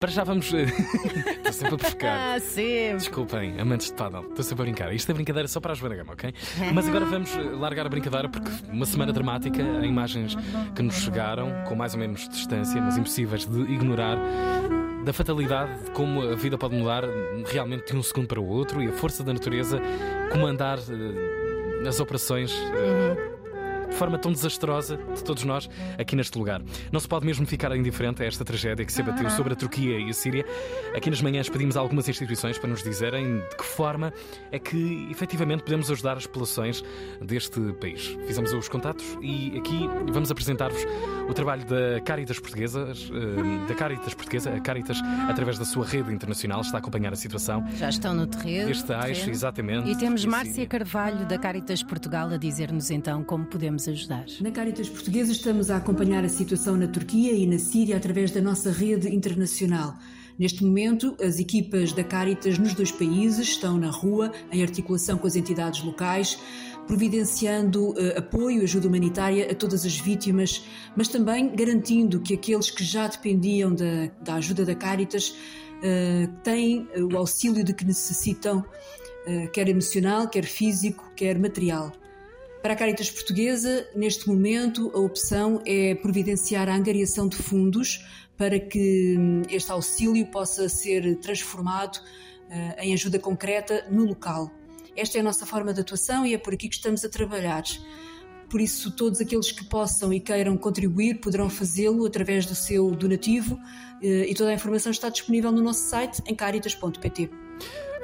Para já vamos. Estou sempre a provocar. Ah, sempre. Desculpem, amantes de paddle, estou sempre a brincar. Isto é brincadeira só para a Joana Gama, ok? Mas agora vamos eh, largar a brincadeira porque uma semana dramática, há imagens que nos chegaram com mais ou menos distância, mas impossíveis de ignorar, da fatalidade, de como a vida pode mudar realmente de um segundo para o outro e a força da natureza comandar eh, as operações. de forma tão desastrosa de todos nós aqui neste lugar. Não se pode mesmo ficar indiferente a esta tragédia que se abateu sobre a Turquia e a Síria. Aqui nas manhãs pedimos a algumas instituições para nos dizerem de que forma é que efetivamente podemos ajudar as populações deste país. Fizemos os contatos e aqui vamos apresentar-vos o trabalho da Caritas Portuguesa, eh, da Caritas Portuguesa, a Caritas, através da sua rede internacional, está a acompanhar a situação. Já estão no terreno. Este terreno. exatamente. E temos Márcia. Carvalho, da Caritas Portugal, a dizer-nos então como podemos ajudar. Na Caritas Portuguesa estamos a acompanhar a situação na Turquia e na Síria através da nossa rede internacional. Neste momento, as equipas da Caritas nos dois países estão na rua, em articulação com as entidades locais, providenciando eh, apoio, ajuda humanitária a todas as vítimas, mas também garantindo que aqueles que já dependiam da, da ajuda da Caritas eh, têm eh, o auxílio de que necessitam, eh, quer emocional, quer físico, quer material. Para a Caritas Portuguesa, neste momento, a opção é providenciar a angariação de fundos para que hum, este auxílio possa ser transformado eh, em ajuda concreta no local. Esta é a nossa forma de atuação e é por aqui que estamos a trabalhar. Por isso, todos aqueles que possam e queiram contribuir poderão fazê-lo através do seu donativo eh, e toda a informação está disponível no nosso site em caritas.pt.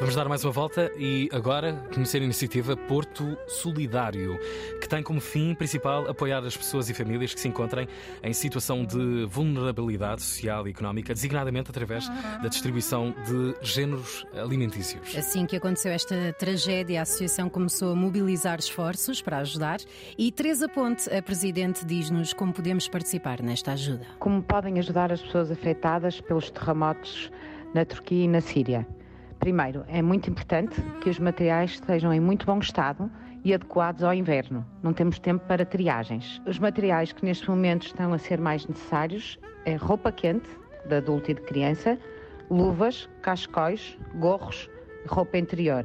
Vamos dar mais uma volta e agora conhecer a iniciativa Porto Solidário, que tem como fim principal apoiar as pessoas e famílias que se encontrem em situação de vulnerabilidade social e económica, designadamente através da distribuição de géneros alimentícios. Assim que aconteceu esta tragédia, a Associação começou a mobilizar esforços para ajudar e Teresa Ponte, a Presidente, diz-nos como podemos participar nesta ajuda. Como podem ajudar as pessoas afetadas pelos terremotos na Turquia e na Síria? Primeiro, é muito importante que os materiais estejam em muito bom estado e adequados ao inverno. Não temos tempo para triagens. Os materiais que neste momento estão a ser mais necessários é roupa quente, de adulto e de criança, luvas, cascóis, gorros, roupa interior.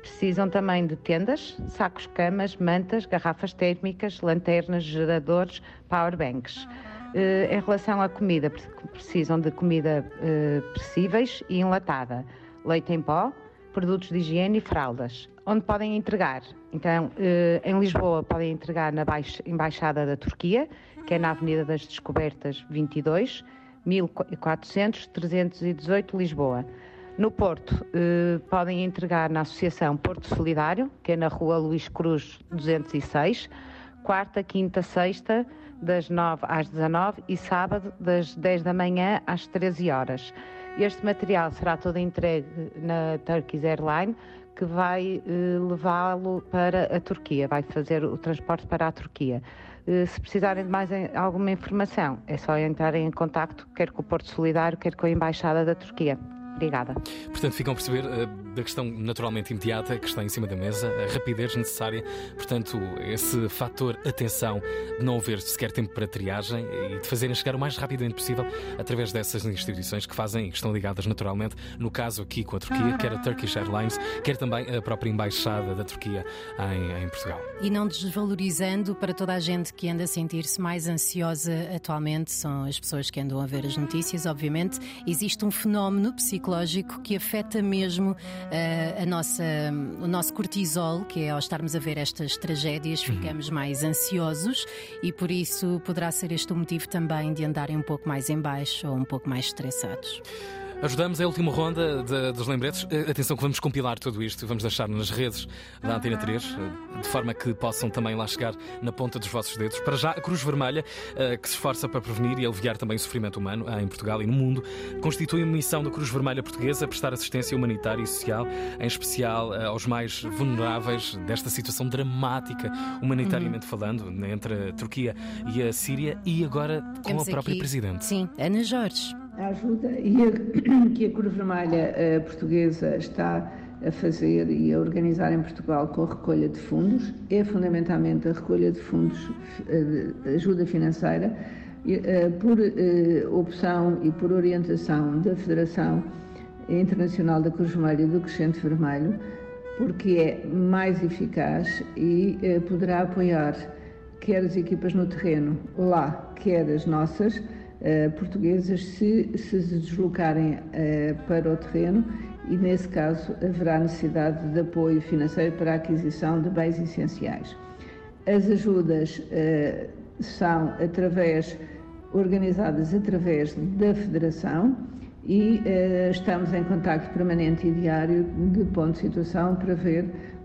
Precisam também de tendas, sacos camas, mantas, garrafas térmicas, lanternas, geradores, powerbanks. Eh, em relação à comida, pre- precisam de comida eh, perecíveis e enlatada, leite em pó, produtos de higiene e fraldas. Onde podem entregar? Então, eh, em Lisboa podem entregar na Baix- Embaixada da Turquia, que é na Avenida das Descobertas 22, 1400 318 Lisboa. No Porto, eh, podem entregar na Associação Porto Solidário, que é na Rua Luís Cruz 206, quarta, quinta, sexta, das 9 às 19 e sábado, das 10 da manhã às 13 horas. Este material será todo entregue na Turkish Airline, que vai eh, levá-lo para a Turquia, vai fazer o transporte para a Turquia. Eh, se precisarem de mais em- alguma informação, é só entrarem em contacto, quer com o Porto Solidário, quer com a Embaixada da Turquia. Obrigada. Portanto, ficam a perceber eh, da questão naturalmente imediata que está em cima da mesa, a rapidez necessária, portanto, esse fator atenção de não haver sequer tempo para triagem e de fazerem chegar o mais rapidamente possível através dessas instituições que fazem e que estão ligadas naturalmente, no caso aqui com a Turquia, quer a Turkish Airlines, quer também a própria Embaixada da Turquia em, em Portugal. E não desvalorizando para toda a gente que anda a sentir-se mais ansiosa atualmente, são as pessoas que andam a ver as notícias, obviamente, existe um fenómeno psicológico que afeta mesmo eh, a nossa, o nosso cortisol, que é ao estarmos a ver estas tragédias, ficamos mais ansiosos e por isso poderá ser este o motivo também de andarem um pouco mais em baixo ou um pouco mais estressados. Ajudamos a última ronda de- dos lembretes. Eh, Atenção que vamos compilar tudo isto, vamos deixar nas redes da Antena 3, eh, de forma que possam também lá chegar na ponta dos vossos dedos. Para já, a Cruz Vermelha, eh, que se esforça para prevenir e aliviar também o sofrimento humano em Portugal e no mundo, constitui uma missão da Cruz Vermelha Portuguesa prestar assistência humanitária e social, em especial aos mais vulneráveis desta situação dramática, humanitariamente falando, né, entre a Turquia e a Síria, e agora com Temos a própria aqui- Presidente. Sim, Ana Jorge. A ajuda e a- que a Cruz Vermelha eh, Portuguesa está a fazer e a organizar em Portugal com a recolha de fundos é fundamentalmente a recolha de fundos eh, de ajuda financeira por opção e por orientação da Federação Internacional da Cruz Vermelha e do Crescente Vermelho, porque é mais eficaz e poderá apoiar quer as equipas no terreno lá, quer as nossas portuguesas, se se deslocarem para o terreno e, nesse caso, haverá necessidade de apoio financeiro para a aquisição de bens essenciais. As ajudas uh, são através, organizadas através da Federação e estamos em contacto permanente e diário de ponto de situação para ver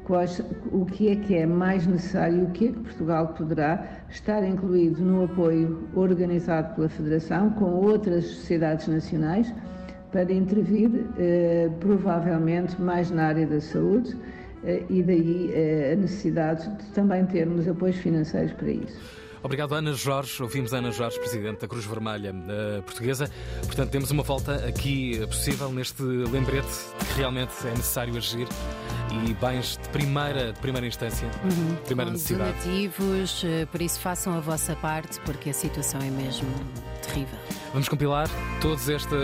quais, o que é que é mais necessário, o que é que Portugal poderá estar incluído no apoio organizado pela Federação com outras sociedades nacionais para intervir, eh, provavelmente mais na área da saúde, eh, e daí eh, a necessidade de também termos apoios financeiros para isso. Obrigado, Ana Jorge. Ouvimos Ana Jorge, Presidente da Cruz Vermelha uh, Portuguesa. Portanto, temos uma volta aqui possível neste lembrete de que realmente é necessário agir e bens de primeira, de primeira instância, uhum. primeira necessidade. Donativos, por isso façam a vossa parte, porque a situação é mesmo terrível. Vamos compilar todos este,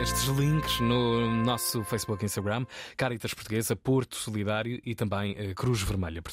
estes links no nosso Facebook e Instagram, Caritas Portuguesa, Porto Solidário e também Cruz Vermelha Portuguesa.